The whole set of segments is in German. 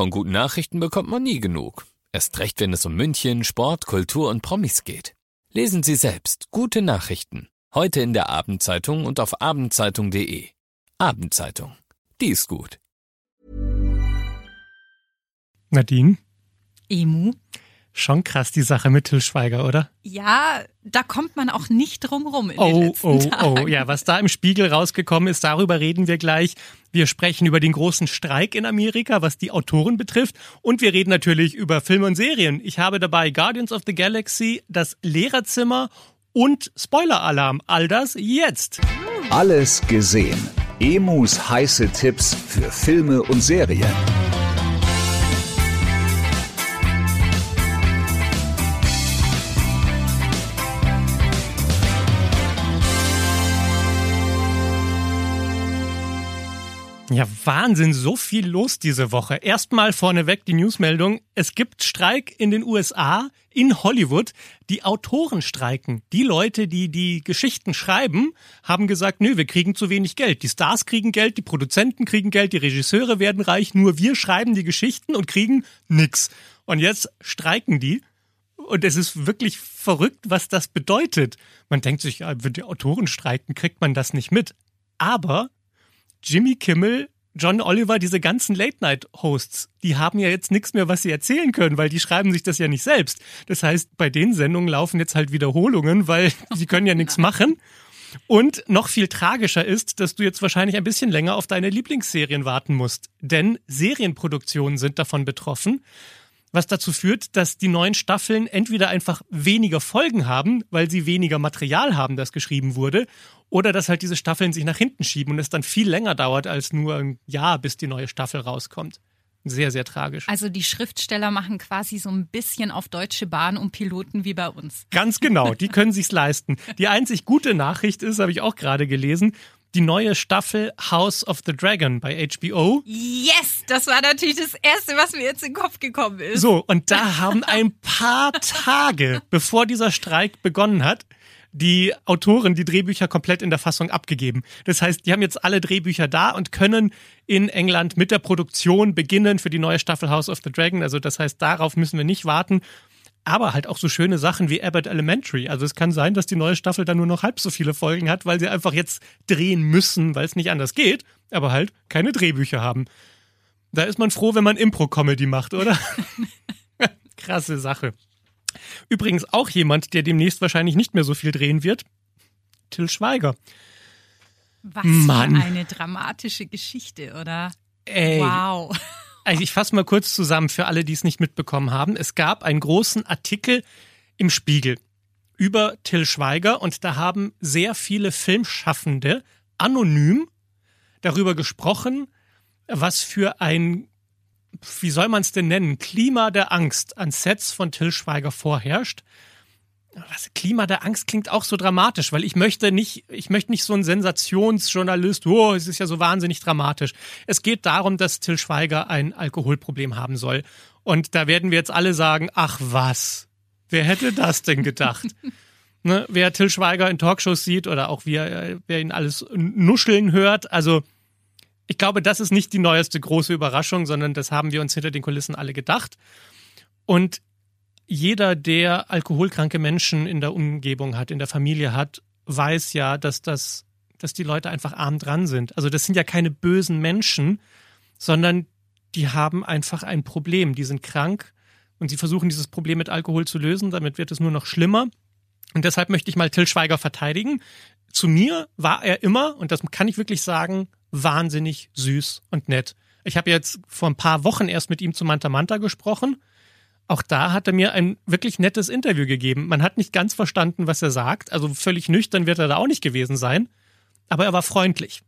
Von guten Nachrichten bekommt man nie genug. Erst recht, wenn es um München, Sport, Kultur und Promis geht. Lesen Sie selbst gute Nachrichten. Heute in der Abendzeitung und auf abendzeitung.de. Abendzeitung. Die ist gut. Nadine, Emu. Schon krass die Sache mit Till Schweiger, oder? Ja, da kommt man auch nicht drum rum in den Oh, letzten oh, Tagen. oh. Ja, was da im Spiegel rausgekommen ist, darüber reden wir gleich. Wir sprechen über den großen Streik in Amerika, was die Autoren betrifft. Und wir reden natürlich über Filme und Serien. Ich habe dabei Guardians of the Galaxy, das Lehrerzimmer und Spoiler-Alarm. All das jetzt. Alles gesehen. Emus heiße Tipps für Filme und Serien. Ja, Wahnsinn, so viel los diese Woche. Erstmal vorneweg die Newsmeldung. Es gibt Streik in den USA, in Hollywood. Die Autoren streiken. Die Leute, die die Geschichten schreiben, haben gesagt, nö, wir kriegen zu wenig Geld. Die Stars kriegen Geld, die Produzenten kriegen Geld, die Regisseure werden reich. Nur wir schreiben die Geschichten und kriegen nix. Und jetzt streiken die. Und es ist wirklich verrückt, was das bedeutet. Man denkt sich, wenn die Autoren streiken, kriegt man das nicht mit. Aber Jimmy Kimmel, John Oliver, diese ganzen Late-Night-Hosts, die haben ja jetzt nichts mehr, was sie erzählen können, weil die schreiben sich das ja nicht selbst. Das heißt, bei den Sendungen laufen jetzt halt Wiederholungen, weil sie können ja nichts machen. Und noch viel tragischer ist, dass du jetzt wahrscheinlich ein bisschen länger auf deine Lieblingsserien warten musst. Denn Serienproduktionen sind davon betroffen, was dazu führt, dass die neuen Staffeln entweder einfach weniger Folgen haben, weil sie weniger Material haben, das geschrieben wurde, oder dass halt diese Staffeln sich nach hinten schieben und es dann viel länger dauert als nur ein Jahr, bis die neue Staffel rauskommt. Sehr, sehr tragisch. Also die Schriftsteller machen quasi so ein bisschen auf deutsche Bahn und Piloten wie bei uns. Ganz genau, die können sich's leisten. Die einzig gute Nachricht ist, habe ich auch gerade gelesen, die neue Staffel House of the Dragon bei HBO. Yes, das war natürlich das Erste, was mir jetzt in den Kopf gekommen ist. So, und da haben ein paar Tage, bevor dieser Streik begonnen hat, die Autoren die Drehbücher komplett in der Fassung abgegeben. Das heißt, die haben jetzt alle Drehbücher da und können in England mit der Produktion beginnen für die neue Staffel House of the Dragon. Also das heißt, darauf müssen wir nicht warten. Aber halt auch so schöne Sachen wie Abbott Elementary. Also es kann sein, dass die neue Staffel dann nur noch halb so viele Folgen hat, weil sie einfach jetzt drehen müssen, weil es nicht anders geht, aber halt keine Drehbücher haben. Da ist man froh, wenn man Impro-Comedy macht, oder? Krasse Sache. Übrigens auch jemand, der demnächst wahrscheinlich nicht mehr so viel drehen wird. Till Schweiger. Was Mann. für eine dramatische Geschichte, oder? Ey. Wow. Also ich fasse mal kurz zusammen für alle, die es nicht mitbekommen haben. Es gab einen großen Artikel im Spiegel über Till Schweiger und da haben sehr viele Filmschaffende anonym darüber gesprochen, was für ein, wie soll man es denn nennen, Klima der Angst an Sets von Till Schweiger vorherrscht. Das Klima der Angst klingt auch so dramatisch, weil ich möchte nicht, ich möchte nicht so ein Sensationsjournalist, oh, es ist ja so wahnsinnig dramatisch. Es geht darum, dass Till Schweiger ein Alkoholproblem haben soll. Und da werden wir jetzt alle sagen, ach was, wer hätte das denn gedacht? ne, wer Till Schweiger in Talkshows sieht oder auch wie er, wer ihn alles nuscheln hört, also ich glaube, das ist nicht die neueste große Überraschung, sondern das haben wir uns hinter den Kulissen alle gedacht. Und jeder, der alkoholkranke Menschen in der Umgebung hat, in der Familie hat, weiß ja, dass das, dass die Leute einfach arm dran sind. Also das sind ja keine bösen Menschen, sondern die haben einfach ein Problem. Die sind krank und sie versuchen dieses Problem mit Alkohol zu lösen. Damit wird es nur noch schlimmer. Und deshalb möchte ich mal Till Schweiger verteidigen. Zu mir war er immer, und das kann ich wirklich sagen, wahnsinnig süß und nett. Ich habe jetzt vor ein paar Wochen erst mit ihm zu Manta Manta gesprochen. Auch da hat er mir ein wirklich nettes Interview gegeben. Man hat nicht ganz verstanden, was er sagt. Also völlig nüchtern wird er da auch nicht gewesen sein. Aber er war freundlich.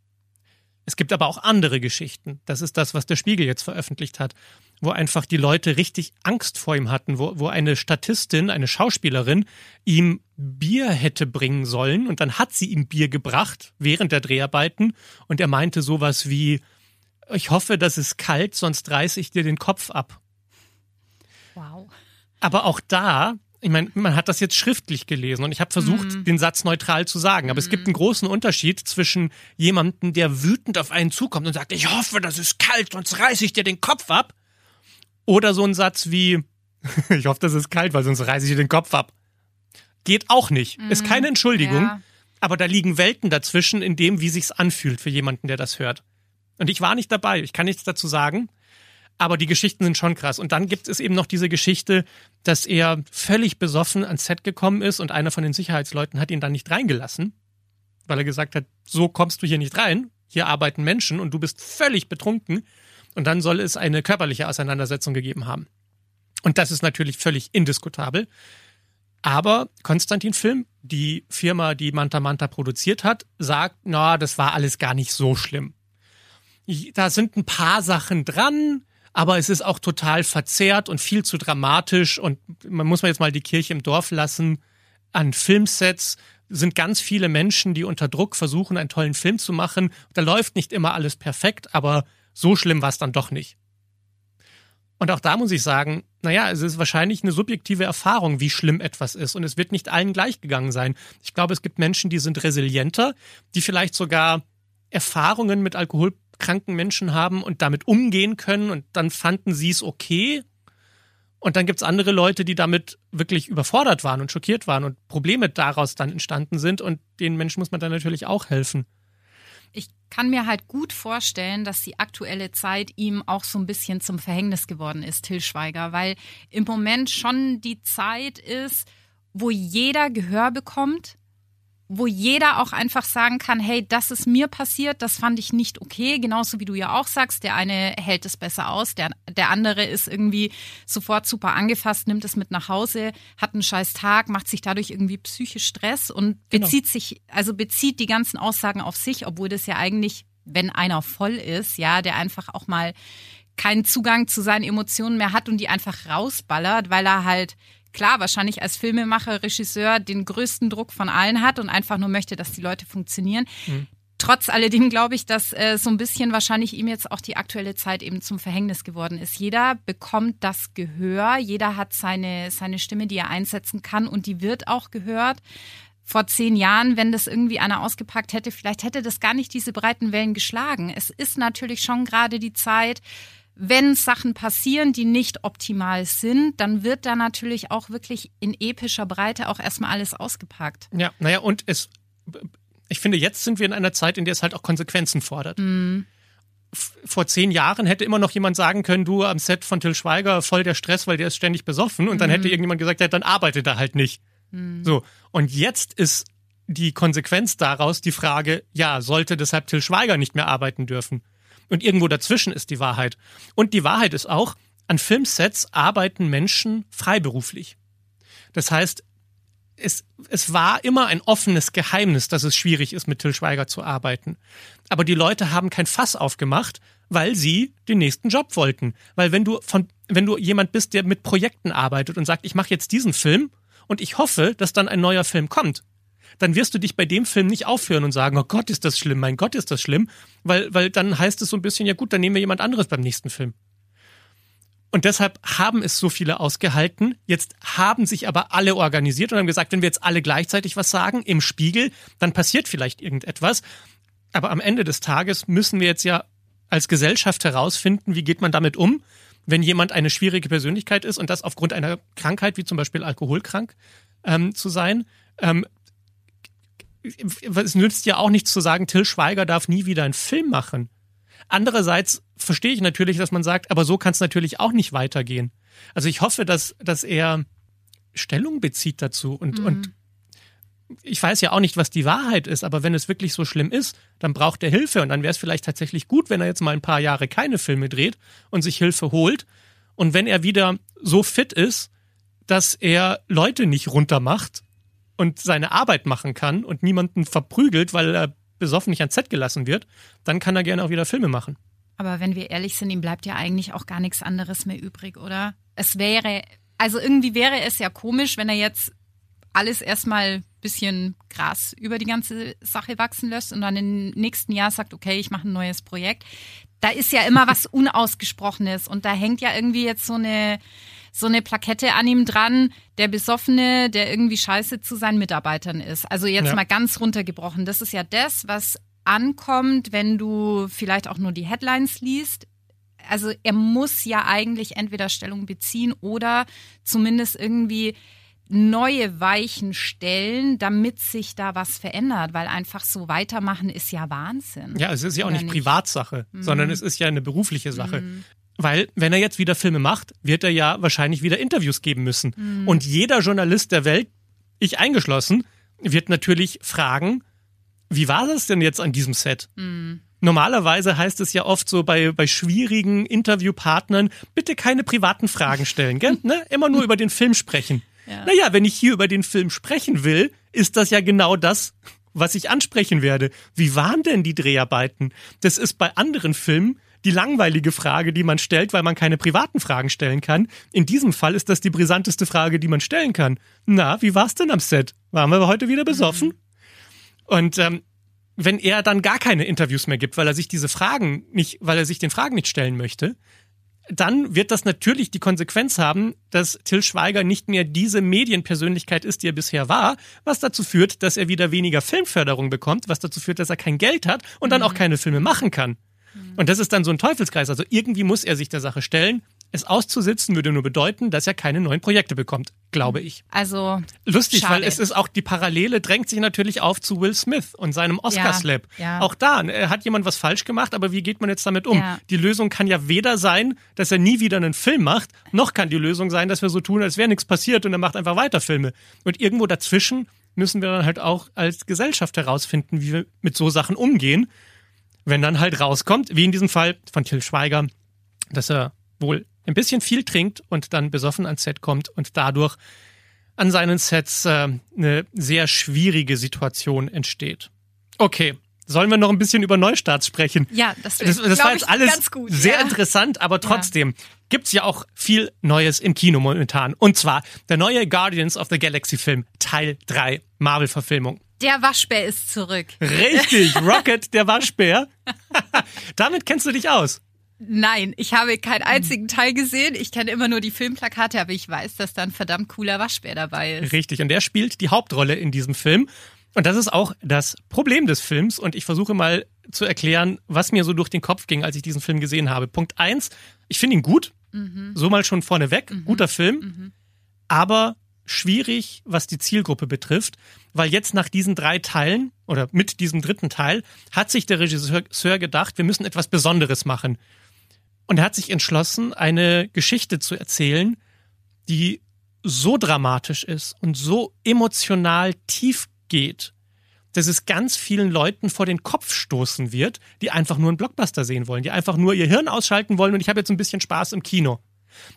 Es gibt aber auch andere Geschichten. Das ist das, was der Spiegel jetzt veröffentlicht hat, wo einfach die Leute richtig Angst vor ihm hatten, wo, wo eine Statistin, eine Schauspielerin ihm Bier hätte bringen sollen und dann hat sie ihm Bier gebracht während der Dreharbeiten und er meinte sowas wie, ich hoffe, das ist kalt, sonst reiß ich dir den Kopf ab. Wow. Aber auch da, ich meine, man hat das jetzt schriftlich gelesen und ich habe versucht, den Satz neutral zu sagen. Aber es gibt einen großen Unterschied zwischen jemandem, der wütend auf einen zukommt und sagt, ich hoffe, das ist kalt, sonst reiß ich dir den Kopf ab. Oder so ein Satz wie, ich hoffe, das ist kalt, weil sonst reiße ich den Kopf ab. Geht auch nicht. Mhm. Ist keine Entschuldigung. Ja. Aber da liegen Welten dazwischen in dem, wie sich's anfühlt für jemanden, der das hört. Und ich war nicht dabei. Ich kann nichts dazu sagen. Aber die Geschichten sind schon krass. Und dann gibt es eben noch diese Geschichte, dass er völlig besoffen ans Set gekommen ist und einer von den Sicherheitsleuten hat ihn dann nicht reingelassen, weil er gesagt hat, so kommst du hier nicht rein. Hier arbeiten Menschen und du bist völlig betrunken. Und dann soll es eine körperliche Auseinandersetzung gegeben haben. Und das ist natürlich völlig indiskutabel. Aber Konstantin Film, die Firma, die Manta Manta produziert hat, sagt, na, das war alles gar nicht so schlimm. Da sind ein paar Sachen dran, aber es ist auch total verzerrt und viel zu dramatisch und man muss mal jetzt mal die Kirche im Dorf lassen. An Filmsets sind ganz viele Menschen, die unter Druck versuchen, einen tollen Film zu machen. Da läuft nicht immer alles perfekt, aber so schlimm war es dann doch nicht. Und auch da muss ich sagen, naja, es ist wahrscheinlich eine subjektive Erfahrung, wie schlimm etwas ist. Und es wird nicht allen gleich gegangen sein. Ich glaube, es gibt Menschen, die sind resilienter, die vielleicht sogar Erfahrungen mit alkoholkranken Menschen haben und damit umgehen können und dann fanden sie es okay. Und dann gibt's andere Leute, die damit wirklich überfordert waren und schockiert waren und Probleme daraus dann entstanden sind. Und den Menschen muss man dann natürlich auch helfen ich kann mir halt gut vorstellen, dass die aktuelle Zeit ihm auch so ein bisschen zum Verhängnis geworden ist, Till Schweiger, weil im Moment schon die Zeit ist, wo jeder Gehör bekommt, wo jeder auch einfach sagen kann, hey, das ist mir passiert, das fand ich nicht okay, genauso wie du ja auch sagst, der eine hält es besser aus, der, der andere ist irgendwie sofort super angefasst, nimmt es mit nach Hause, hat einen scheiß Tag, macht sich dadurch irgendwie psychisch Stress und genau. bezieht genau. sich, also bezieht die ganzen Aussagen auf sich, obwohl das ja eigentlich, wenn einer voll ist, ja, der einfach auch mal keinen Zugang zu seinen Emotionen mehr hat und die einfach rausballert, weil er halt klar wahrscheinlich als Filmemacher, Regisseur den größten Druck von allen hat und einfach nur möchte, dass die Leute funktionieren. Mhm. Trotz alledem glaube ich, dass äh, so ein bisschen wahrscheinlich ihm jetzt auch die aktuelle Zeit eben zum Verhängnis geworden ist. Jeder bekommt das Gehör, jeder hat seine, seine Stimme, die er einsetzen kann und die wird auch gehört vor zehn Jahren, wenn das irgendwie einer ausgepackt hätte, vielleicht hätte das gar nicht diese breiten Wellen geschlagen. Es ist natürlich schon gerade die Zeit, wenn Sachen passieren, die nicht optimal sind, dann wird da natürlich auch wirklich in epischer Breite auch erstmal alles ausgepackt. Ja, naja, und es, ich finde, jetzt sind wir in einer Zeit, in der es halt auch Konsequenzen fordert. Mhm. Vor zehn Jahren hätte immer noch jemand sagen können, du am Set von Till Schweiger voll der Stress, weil der ist ständig besoffen. Und dann mhm. hätte irgendjemand gesagt, ja, dann arbeitet er halt nicht. Mhm. So. Und jetzt ist die Konsequenz daraus die Frage, ja, sollte deshalb Till Schweiger nicht mehr arbeiten dürfen? Und irgendwo dazwischen ist die Wahrheit. Und die Wahrheit ist auch, an Filmsets arbeiten Menschen freiberuflich. Das heißt, es, es war immer ein offenes Geheimnis, dass es schwierig ist, mit Till Schweiger zu arbeiten. Aber die Leute haben kein Fass aufgemacht, weil sie den nächsten Job wollten. Weil wenn du von, wenn du jemand bist, der mit Projekten arbeitet und sagt, ich mache jetzt diesen Film und ich hoffe, dass dann ein neuer Film kommt, dann wirst du dich bei dem Film nicht aufhören und sagen, oh Gott, ist das schlimm, mein Gott, ist das schlimm, weil, weil dann heißt es so ein bisschen, ja gut, dann nehmen wir jemand anderes beim nächsten Film. Und deshalb haben es so viele ausgehalten. Jetzt haben sich aber alle organisiert und haben gesagt, wenn wir jetzt alle gleichzeitig was sagen im Spiegel, dann passiert vielleicht irgendetwas. Aber am Ende des Tages müssen wir jetzt ja als Gesellschaft herausfinden, wie geht man damit um, wenn jemand eine schwierige Persönlichkeit ist und das aufgrund einer Krankheit, wie zum Beispiel alkoholkrank ähm, zu sein, ähm, es nützt ja auch nichts zu sagen, Till Schweiger darf nie wieder einen Film machen. Andererseits verstehe ich natürlich, dass man sagt, aber so kann es natürlich auch nicht weitergehen. Also ich hoffe, dass, dass er Stellung bezieht dazu und, mhm. und ich weiß ja auch nicht, was die Wahrheit ist, aber wenn es wirklich so schlimm ist, dann braucht er Hilfe und dann wäre es vielleicht tatsächlich gut, wenn er jetzt mal ein paar Jahre keine Filme dreht und sich Hilfe holt. Und wenn er wieder so fit ist, dass er Leute nicht runtermacht und seine Arbeit machen kann und niemanden verprügelt, weil er besoffen nicht ans Set gelassen wird, dann kann er gerne auch wieder Filme machen. Aber wenn wir ehrlich sind, ihm bleibt ja eigentlich auch gar nichts anderes mehr übrig, oder? Es wäre, also irgendwie wäre es ja komisch, wenn er jetzt alles erstmal ein bisschen Gras über die ganze Sache wachsen lässt und dann im nächsten Jahr sagt, okay, ich mache ein neues Projekt. Da ist ja immer was Unausgesprochenes und da hängt ja irgendwie jetzt so eine so eine Plakette an ihm dran, der Besoffene, der irgendwie scheiße zu seinen Mitarbeitern ist. Also jetzt ja. mal ganz runtergebrochen. Das ist ja das, was ankommt, wenn du vielleicht auch nur die Headlines liest. also er muss ja eigentlich entweder Stellung beziehen oder zumindest irgendwie neue Weichen stellen, damit sich da was verändert, weil einfach so weitermachen ist ja Wahnsinn. Ja, es ist ja auch nicht, nicht? Privatsache, Mhm. sondern es ist ja eine berufliche Sache. Weil, wenn er jetzt wieder Filme macht, wird er ja wahrscheinlich wieder Interviews geben müssen. Mhm. Und jeder Journalist der Welt, ich eingeschlossen, wird natürlich fragen, wie war das denn jetzt an diesem Set? Mhm. Normalerweise heißt es ja oft so bei, bei schwierigen Interviewpartnern, bitte keine privaten Fragen stellen, gell? Ne? Immer nur über den Film sprechen. Ja. Naja, wenn ich hier über den Film sprechen will, ist das ja genau das, was ich ansprechen werde. Wie waren denn die Dreharbeiten? Das ist bei anderen Filmen die langweilige Frage, die man stellt, weil man keine privaten Fragen stellen kann. In diesem Fall ist das die brisanteste Frage, die man stellen kann. Na, wie war's denn am Set? Waren wir heute wieder besoffen? Und ähm, wenn er dann gar keine Interviews mehr gibt, weil er sich diese Fragen nicht, weil er sich den Fragen nicht stellen möchte, dann wird das natürlich die Konsequenz haben, dass Till Schweiger nicht mehr diese Medienpersönlichkeit ist, die er bisher war, was dazu führt, dass er wieder weniger Filmförderung bekommt, was dazu führt, dass er kein Geld hat und dann auch keine Filme machen kann. Und das ist dann so ein Teufelskreis. Also irgendwie muss er sich der Sache stellen. Es auszusitzen würde nur bedeuten, dass er keine neuen Projekte bekommt, glaube ich. Also Lustig, Schade. weil es ist auch die Parallele drängt sich natürlich auf zu Will Smith und seinem Oscar-Slap. ja. Auch da äh, hat jemand was falsch gemacht, aber wie geht man jetzt damit um? Ja. Die Lösung kann ja weder sein, dass er nie wieder einen Film macht, noch kann die Lösung sein, dass wir so tun, als wäre nichts passiert und er macht einfach weiter Filme. Und irgendwo dazwischen müssen wir dann halt auch als Gesellschaft herausfinden, wie wir mit so Sachen umgehen. Wenn dann halt rauskommt, wie in diesem Fall von Till Schweiger, dass er wohl ein bisschen viel trinkt und dann besoffen ans Set kommt und dadurch an seinen Sets äh, eine sehr schwierige Situation entsteht. Okay, sollen wir noch ein bisschen über Neustarts sprechen? Ja, das, Das, das war jetzt alles ganz gut. sehr ja. interessant, aber trotzdem gibt's ja auch viel Neues im Kino momentan. Und zwar der neue Guardians of the Galaxy Film Teil 3 Marvel-Verfilmung. Der Waschbär ist zurück. Richtig, Rocket, der Waschbär. Damit kennst du dich aus. Nein, ich habe keinen einzigen Teil gesehen. Ich kenne immer nur die Filmplakate, aber ich weiß, dass da ein verdammt cooler Waschbär dabei ist. Richtig, und der spielt die Hauptrolle in diesem Film. Und das ist auch das Problem des Films. Und ich versuche mal zu erklären, was mir so durch den Kopf ging, als ich diesen Film gesehen habe. Punkt eins, ich finde ihn gut. So mal schon vorneweg. Guter Film. Aber schwierig, was die Zielgruppe betrifft, weil jetzt nach diesen drei Teilen oder mit diesem dritten Teil hat sich der Regisseur gedacht, wir müssen etwas Besonderes machen. Und er hat sich entschlossen, eine Geschichte zu erzählen, die so dramatisch ist und so emotional tief geht, dass es ganz vielen Leuten vor den Kopf stoßen wird, die einfach nur einen Blockbuster sehen wollen, die einfach nur ihr Hirn ausschalten wollen und ich habe jetzt ein bisschen Spaß im Kino.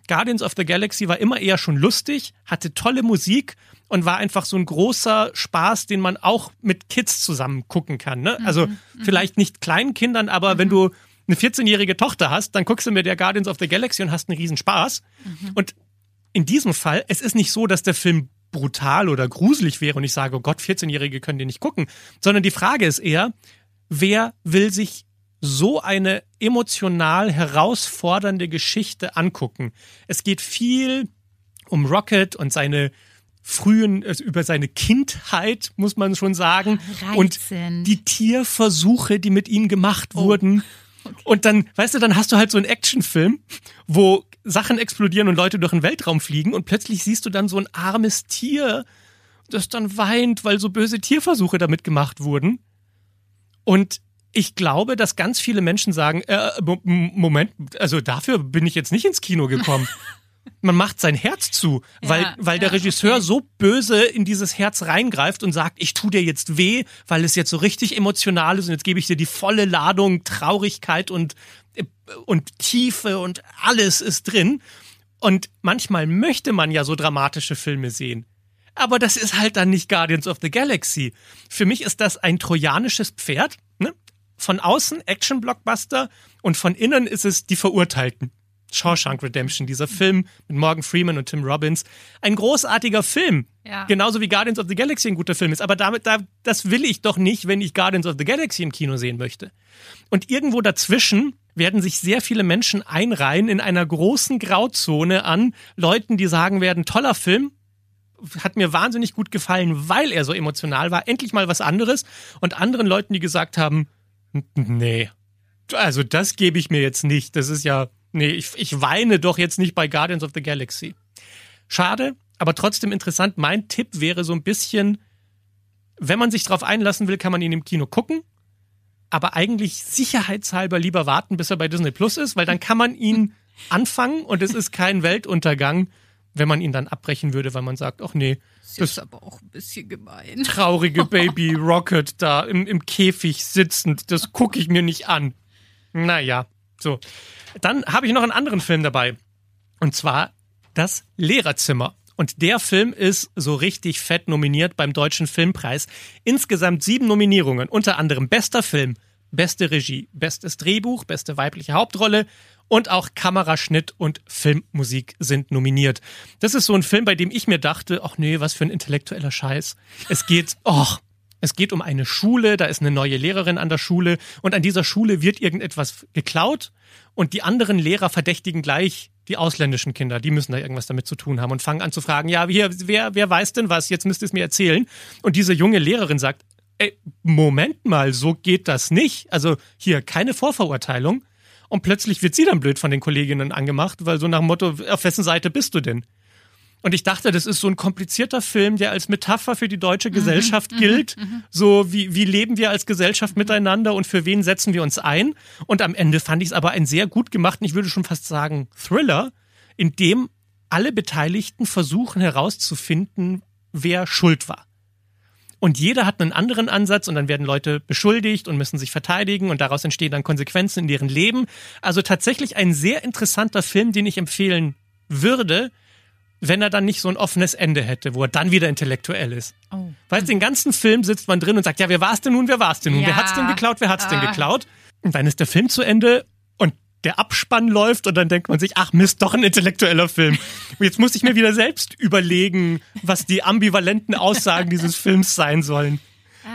Guardians of the Galaxy war immer eher schon lustig, hatte tolle Musik und war einfach so ein großer Spaß, den man auch mit Kids zusammen gucken kann. Ne? Also vielleicht nicht kleinen Kindern, aber wenn du eine 14-jährige Tochter hast, dann guckst du mir der Guardians of the Galaxy und hast einen riesen Spaß. Und in diesem Fall, es ist nicht so, dass der Film brutal oder gruselig wäre und ich sage, oh Gott, 14-Jährige können den nicht gucken, sondern die Frage ist eher, wer will sich so eine emotional herausfordernde Geschichte angucken? Es geht viel um Rocket und seine frühen, also über seine Kindheit, muss man schon sagen. Und Reizend. die Tierversuche, die mit ihm gemacht wurden. Und dann, weißt du, dann hast du halt so einen Actionfilm, wo Sachen explodieren und Leute durch den Weltraum fliegen und plötzlich siehst du dann so ein armes Tier, das dann weint, weil so böse Tierversuche damit gemacht wurden. Und ich glaube, dass ganz viele Menschen sagen, äh, Moment, also dafür bin ich jetzt nicht ins Kino gekommen. Man macht sein Herz zu, weil, Ja, weil der ja, Regisseur okay. so böse in dieses Herz reingreift und sagt, ich tu dir jetzt weh, weil es jetzt so richtig emotional ist und jetzt gebe ich dir die volle Ladung Traurigkeit und, äh, und Tiefe und alles ist drin. Und manchmal möchte man ja so dramatische Filme sehen. Aber das ist halt dann nicht Guardians of the Galaxy. Für mich ist das ein trojanisches Pferd. Von außen Action-Blockbuster und von innen ist es die Verurteilten. Shawshank Redemption, dieser Film mit Morgan Freeman und Tim Robbins. Ein großartiger Film. Ja. Genauso wie Guardians of the Galaxy ein guter Film ist. Aber damit, da, das will ich doch nicht, wenn ich Guardians of the Galaxy im Kino sehen möchte. Und irgendwo dazwischen werden sich sehr viele Menschen einreihen in einer großen Grauzone an Leuten, die sagen werden, toller Film, hat mir wahnsinnig gut gefallen, weil er so emotional war. Endlich mal was anderes. Und anderen Leuten, die gesagt haben, "N- nee, Also das gebe ich mir jetzt nicht. Das ist ja, nee, ich, ich weine doch jetzt nicht bei Guardians of the Galaxy. Schade, aber trotzdem interessant. Mein Tipp wäre so ein bisschen, wenn man sich darauf einlassen will, kann man ihn im Kino gucken. Aber eigentlich sicherheitshalber lieber warten, bis er bei Disney Plus ist, weil dann kann man ihn anfangen und es ist kein Weltuntergang, wenn man ihn dann abbrechen würde, weil man sagt, ach nee, das ist aber auch ein bisschen gemein. traurige Baby Rocket da im, im Käfig sitzend, das gucke ich mir nicht an. Naja, so. Dann habe ich noch einen anderen Film dabei. Und zwar das Lehrerzimmer. Und der Film ist so richtig fett nominiert beim Deutschen Filmpreis. Insgesamt sieben Nominierungen, unter anderem bester Film, beste Regie, bestes Drehbuch, beste weibliche Hauptrolle und auch Kameraschnitt und Filmmusik sind nominiert. Das ist so ein Film, bei dem ich mir dachte, ach nee, was für ein intellektueller Scheiß. Es geht, och, es geht um eine Schule, da ist eine neue Lehrerin an der Schule und an dieser Schule wird irgendetwas geklaut und die anderen Lehrer verdächtigen gleich die ausländischen Kinder, die müssen da irgendwas damit zu tun haben und fangen an zu fragen, ja, hier, wer, wer weiß denn was? Jetzt müsst ihr es mir erzählen. Und diese junge Lehrerin sagt, ey, Moment mal, so geht das nicht. Also hier keine Vorverurteilung. Und plötzlich wird sie dann blöd von den Kolleginnen angemacht, weil so nach dem Motto, auf wessen Seite bist du denn? Und ich dachte, das ist so ein komplizierter Film, der als Metapher für die deutsche Gesellschaft gilt. So, wie, wie leben wir als Gesellschaft miteinander und für wen setzen wir uns ein? Und am Ende fand ich es aber einen sehr gut gemachten, ich würde schon fast sagen, Thriller, in dem alle Beteiligten versuchen herauszufinden, wer schuld war. Und jeder hat einen anderen Ansatz und dann werden Leute beschuldigt und müssen sich verteidigen und daraus entstehen dann Konsequenzen in deren Leben. Also tatsächlich ein sehr interessanter Film, den ich empfehlen würde, wenn er dann nicht so ein offenes Ende hätte, wo er dann wieder intellektuell ist. Oh. Du, den ganzen Film sitzt man drin und sagt, ja, wer war's denn nun, wer war's denn nun, wer Ja. hat's denn geklaut, wer hat's denn Ah. geklaut? Und dann ist der Film zu Ende der Abspann läuft und dann denkt man sich, ach Mist, doch ein intellektueller Film. Und jetzt muss ich mir wieder selbst überlegen, was die ambivalenten Aussagen dieses Films sein sollen.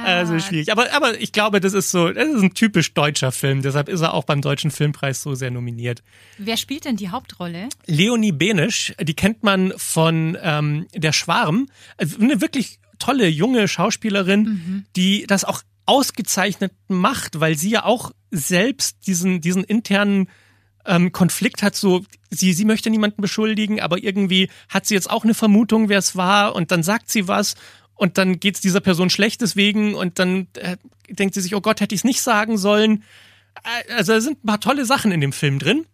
Also schwierig. Aber, aber ich glaube, das ist so, das ist ein typisch deutscher Film. Deshalb ist er auch beim Deutschen Filmpreis so sehr nominiert. Wer spielt denn die Hauptrolle? Leonie Benisch, die kennt man von ähm, Der Schwarm. Also Eine wirklich tolle junge Schauspielerin, die das auch ausgezeichnet macht, weil sie ja auch selbst diesen, diesen internen ähm, Konflikt hat, so sie, sie möchte niemanden beschuldigen, aber irgendwie hat sie jetzt auch eine Vermutung, wer es war, und dann sagt sie was und dann geht es dieser Person schlecht deswegen und dann äh, denkt sie sich, oh Gott, hätte ich es nicht sagen sollen. Äh, Also da sind ein paar tolle Sachen in dem Film drin.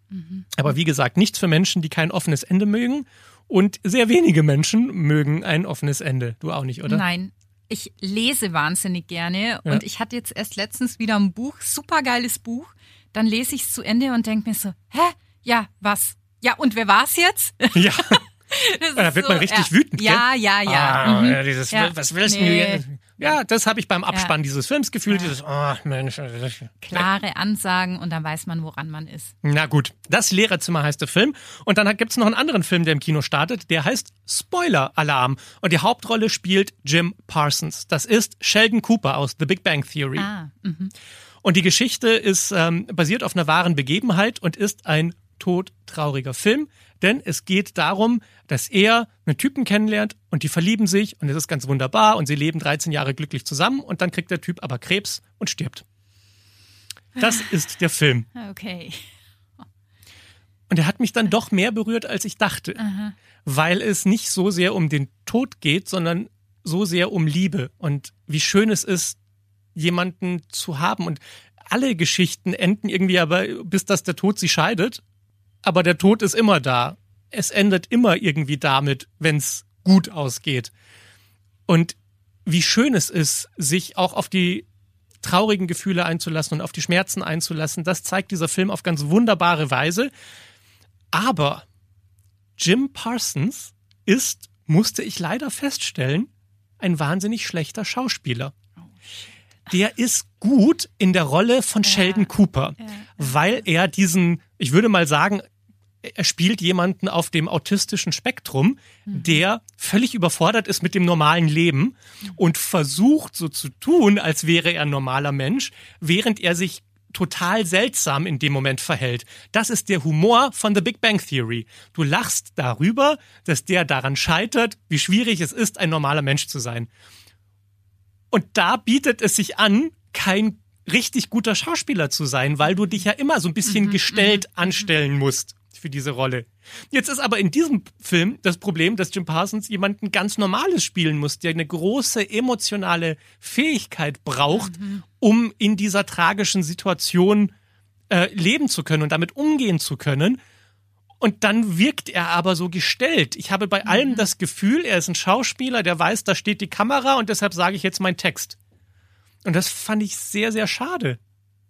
Aber wie gesagt, nichts für Menschen, die kein offenes Ende mögen. Und sehr wenige Menschen mögen ein offenes Ende. Du auch nicht, oder? Nein. Ich lese wahnsinnig gerne und ich hatte jetzt erst letztens wieder ein Buch, supergeiles Buch. Dann lese ich es zu Ende und denke mir so, hä? Ja, was? Ja, und wer war's jetzt? Ja. Da wird man richtig ja. wütend, Ja, ja, ja. Ah, mhm. ja, dieses, Ja. Was willst Nee. du jetzt? Ja, das habe ich beim Abspann dieses Films gefühlt. Dieses, oh Mensch. Klare Ansagen und dann weiß man, woran man ist. Na gut, das Lehrerzimmer heißt der Film. Und dann gibt's noch einen anderen Film, der im Kino startet, der heißt Spoiler-Alarm. Und die Hauptrolle spielt Jim Parsons. Das ist Sheldon Cooper aus The Big Bang Theory. Ah, mhm. Und die Geschichte ist ähm, basiert auf einer wahren Begebenheit und ist ein todtrauriger Film, denn es geht darum, dass er einen Typen kennenlernt und die verlieben sich und es ist ganz wunderbar und sie leben 13 Jahre glücklich zusammen und dann kriegt der Typ aber Krebs und stirbt. Das ist der Film. okay. Und er hat mich dann doch mehr berührt, als ich dachte, weil es nicht so sehr um den Tod geht, sondern so sehr um Liebe und wie schön es ist, jemanden zu haben. Und alle Geschichten enden irgendwie aber, bis dass der Tod sie scheidet. Aber der Tod ist immer da. Es endet immer irgendwie damit, wenn es gut ausgeht. Und wie schön es ist, sich auch auf die traurigen Gefühle einzulassen und auf die Schmerzen einzulassen, das zeigt dieser Film auf ganz wunderbare Weise. Aber Jim Parsons ist, musste ich leider feststellen, ein wahnsinnig schlechter Schauspieler. Der ist gut in der Rolle von Sheldon Cooper, weil er diesen, ich würde mal sagen, er spielt jemanden auf dem autistischen Spektrum, der völlig überfordert ist mit dem normalen Leben und versucht so zu tun, als wäre er ein normaler Mensch, während er sich total seltsam in dem Moment verhält. Das ist der Humor von The Big Bang Theory. Du lachst darüber, dass der daran scheitert, wie schwierig es ist, ein normaler Mensch zu sein. Und da bietet es sich an, kein richtig guter Schauspieler zu sein, weil du dich ja immer so ein bisschen gestellt anstellen musst für diese Rolle. Jetzt ist aber in diesem Film das Problem, dass Jim Parsons jemanden ganz Normales spielen muss, der eine große emotionale Fähigkeit braucht, um in dieser tragischen Situation äh, leben zu können und damit umgehen zu können. Und dann wirkt er aber so gestellt. Ich habe bei allem das Gefühl, er ist ein Schauspieler, der weiß, da steht die Kamera und deshalb sage ich jetzt meinen Text. Und das fand ich sehr, sehr schade.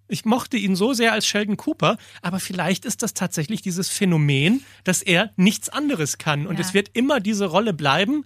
Ich mochte ihn so sehr als Sheldon Cooper, aber vielleicht ist das tatsächlich dieses Phänomen, dass er nichts anderes kann. Und Ja. es wird immer diese Rolle bleiben.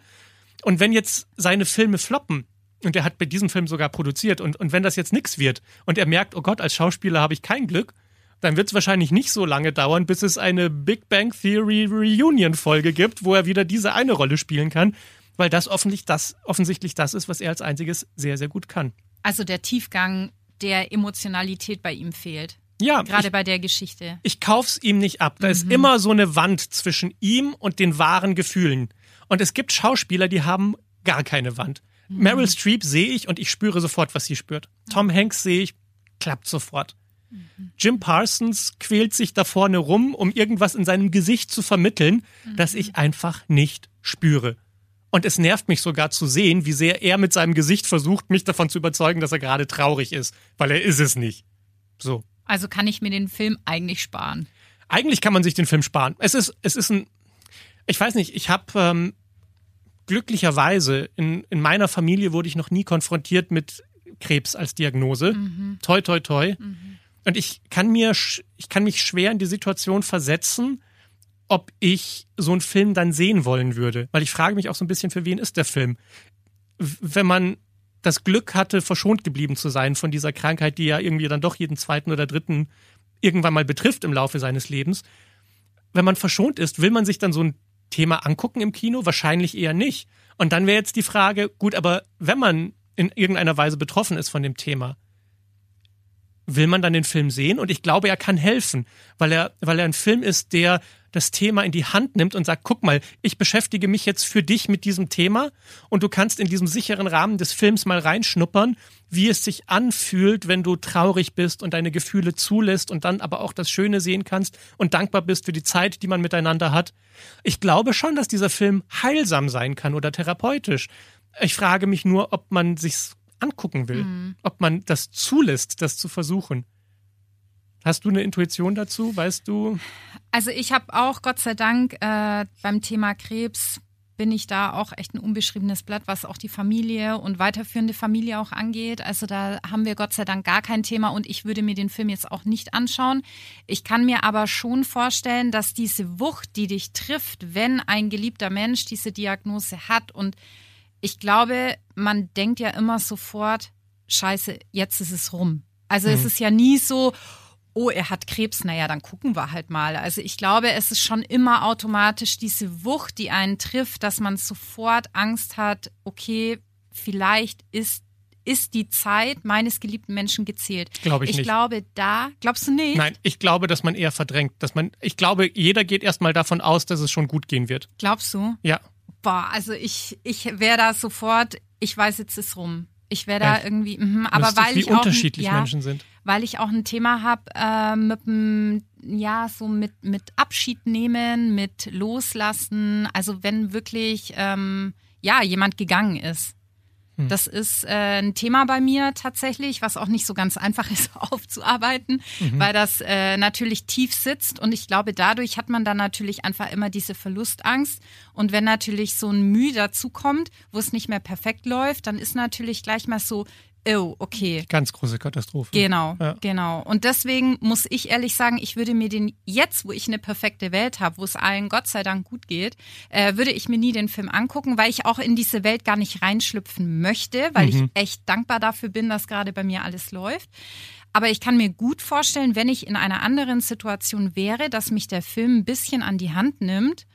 Und wenn jetzt seine Filme floppen, und er hat bei diesem Film sogar produziert, und, und wenn das jetzt nichts wird, und er merkt, oh Gott, als Schauspieler habe ich kein Glück, dann wird es wahrscheinlich nicht so lange dauern, bis es eine Big Bang Theory Reunion-Folge gibt, wo er wieder diese eine Rolle spielen kann, weil das offensichtlich das, offensichtlich das ist, was er als einziges sehr, sehr gut kann. Also der Tiefgang der Emotionalität bei ihm fehlt. Ja, Gerade ich, bei der Geschichte. ich kauf's ihm nicht ab. Da ist immer so eine Wand zwischen ihm und den wahren Gefühlen. Und es gibt Schauspieler, die haben gar keine Wand. Meryl Streep sehe ich und ich spüre sofort, was sie spürt. Tom Hanks sehe ich, klappt sofort. Jim Parsons quält sich da vorne rum, um irgendwas in seinem Gesicht zu vermitteln, das ich einfach nicht spüre. Und es nervt mich sogar zu sehen, wie sehr er mit seinem Gesicht versucht, mich davon zu überzeugen, dass er gerade traurig ist, weil er ist es nicht. So. Also kann ich mir den Film eigentlich sparen. Eigentlich kann man sich den Film sparen. Es ist, es ist ein, ich weiß nicht, ich habe ähm, glücklicherweise in, in meiner Familie wurde ich noch nie konfrontiert mit Krebs als Diagnose. Toi, toi, toi. Und ich kann mir, ich kann mich schwer in die Situation versetzen, ob ich so einen Film dann sehen wollen würde. Weil ich frage mich auch so ein bisschen, für wen ist der Film? Wenn man das Glück hatte, verschont geblieben zu sein von dieser Krankheit, die ja irgendwie dann doch jeden zweiten oder dritten irgendwann mal betrifft im Laufe seines Lebens. Wenn man verschont ist, will man sich dann so ein Thema angucken im Kino? Wahrscheinlich eher nicht. Und dann wäre jetzt die Frage, gut, aber wenn man in irgendeiner Weise betroffen ist von dem Thema, will man dann den Film sehen? Und ich glaube, er kann helfen, weil er, weil er ein Film ist, der das Thema in die Hand nimmt und sagt, guck mal, ich beschäftige mich jetzt für dich mit diesem Thema und du kannst in diesem sicheren Rahmen des Films mal reinschnuppern, wie es sich anfühlt, wenn du traurig bist und deine Gefühle zulässt und dann aber auch das Schöne sehen kannst und dankbar bist für die Zeit, die man miteinander hat. Ich glaube schon, dass dieser Film heilsam sein kann oder therapeutisch. Ich frage mich nur, ob man sich's angucken will, ob man das zulässt, das zu versuchen. Hast du eine Intuition dazu? Weißt du? Also ich habe auch, Gott sei Dank, äh, beim Thema Krebs bin ich da auch echt ein unbeschriebenes Blatt, was auch die Familie und weiterführende Familie auch angeht. Also da haben wir Gott sei Dank gar kein Thema und ich würde mir den Film jetzt auch nicht anschauen. Ich kann mir aber schon vorstellen, dass diese Wucht, die dich trifft, wenn ein geliebter Mensch diese Diagnose hat und ich glaube, man denkt ja immer sofort, scheiße, jetzt ist es rum. Also es ist ja nie so, oh, er hat Krebs, naja, dann gucken wir halt mal. Also ich glaube, es ist schon immer automatisch diese Wucht, die einen trifft, dass man sofort Angst hat, okay, vielleicht ist, ist die Zeit meines geliebten Menschen gezählt. Glaube ich ich nicht. glaube, da, glaubst du nicht? Nein, ich glaube, dass man eher verdrängt, dass man, ich glaube, jeder geht erstmal davon aus, dass es schon gut gehen wird. Glaubst du? Ja. Boah, also ich, ich wäre da sofort, ich weiß, jetzt ist rum. Ich wäre da irgendwie, mhm, aber weil wie ich auch ein- unterschiedlich ja, Menschen sind. weil ich auch ein Thema habe äh, mit dem, ja, so mit, mit Abschied nehmen, mit Loslassen. Also wenn wirklich, ähm, ja, jemand gegangen ist. Hm. Das ist äh, ein Thema bei mir tatsächlich, was auch nicht so ganz einfach ist aufzuarbeiten, Mhm. weil das äh, natürlich tief sitzt und ich glaube, dadurch hat man dann natürlich einfach immer diese Verlustangst und wenn natürlich so ein Mühe dazukommt, wo es nicht mehr perfekt läuft, dann ist natürlich gleich mal so, oh, okay, Ganz große Katastrophe. Genau, Ja. genau. Und deswegen muss ich ehrlich sagen, ich würde mir den jetzt, wo ich eine perfekte Welt habe, wo es allen Gott sei Dank gut geht, äh, würde ich mir nie den Film angucken, weil ich auch in diese Welt gar nicht reinschlüpfen möchte, weil ich echt dankbar dafür bin, dass gerade bei mir alles läuft. Aber ich kann mir gut vorstellen, wenn ich in einer anderen Situation wäre, dass mich der Film ein bisschen an die Hand nimmt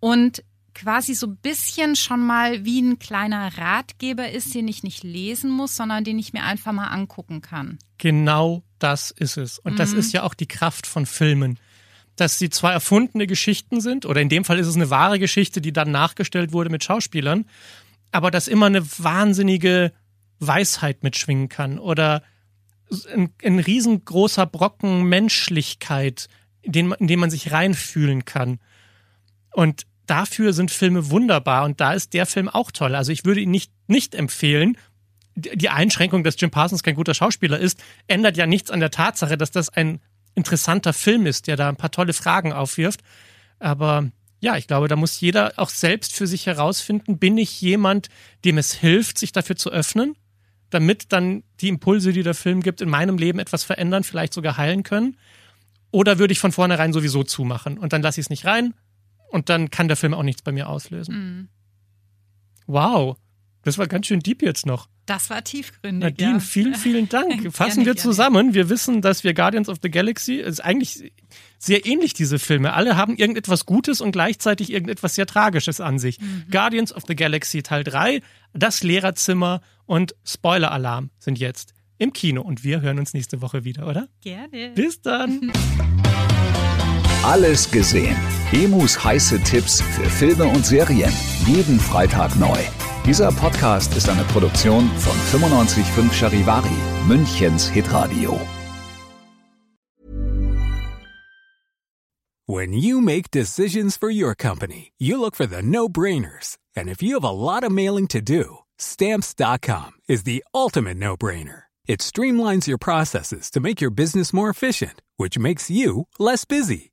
und quasi so ein bisschen schon mal wie ein kleiner Ratgeber ist, den ich nicht lesen muss, sondern den ich mir einfach mal angucken kann. Genau das ist es. Und das ist ja auch die Kraft von Filmen. Dass sie zwar erfundene Geschichten sind, oder in dem Fall ist es eine wahre Geschichte, die dann nachgestellt wurde mit Schauspielern, aber dass immer eine wahnsinnige Weisheit mitschwingen kann oder ein, ein riesengroßer Brocken Menschlichkeit, in den, in den man sich reinfühlen kann. Und dafür sind Filme wunderbar und da ist der Film auch toll. Also ich würde ihn nicht, nicht empfehlen. Die Einschränkung, dass Jim Parsons kein guter Schauspieler ist, ändert ja nichts an der Tatsache, dass das ein interessanter Film ist, der da ein paar tolle Fragen aufwirft. Aber ja, ich glaube, da muss jeder auch selbst für sich herausfinden, bin ich jemand, dem es hilft, sich dafür zu öffnen, damit dann die Impulse, die der Film gibt, in meinem Leben etwas verändern, vielleicht sogar heilen können? Oder würde ich von vornherein sowieso zumachen und dann lasse ich es nicht rein und dann kann der Film auch nichts bei mir auslösen? Mhm. Wow, das war ganz schön deep jetzt noch. Das war tiefgründig. Nadine, ja. vielen, vielen Dank. Fassen gerne, wir zusammen. Wir wissen, dass wir Guardians of the Galaxy, es ist eigentlich sehr ähnlich, diese Filme. Alle haben irgendetwas Gutes und gleichzeitig irgendetwas sehr Tragisches an sich. Mhm. Guardians of the Galaxy Teil 3, das Lehrerzimmer und Spoiler-Alarm sind jetzt im Kino. Und wir hören uns nächste Woche wieder, oder? Gerne. Bis dann. Alles gesehen. Emus heiße Tipps für Filme und Serien. Jeden Freitag neu. Dieser Podcast ist eine Produktion von 955 Charivari, Münchens Hitradio. When you make decisions for your company, you look for the no-brainers. And if you have a lot of mailing to do, stamps.com is the ultimate no-brainer. It streamlines your processes to make your business more efficient, which makes you less busy.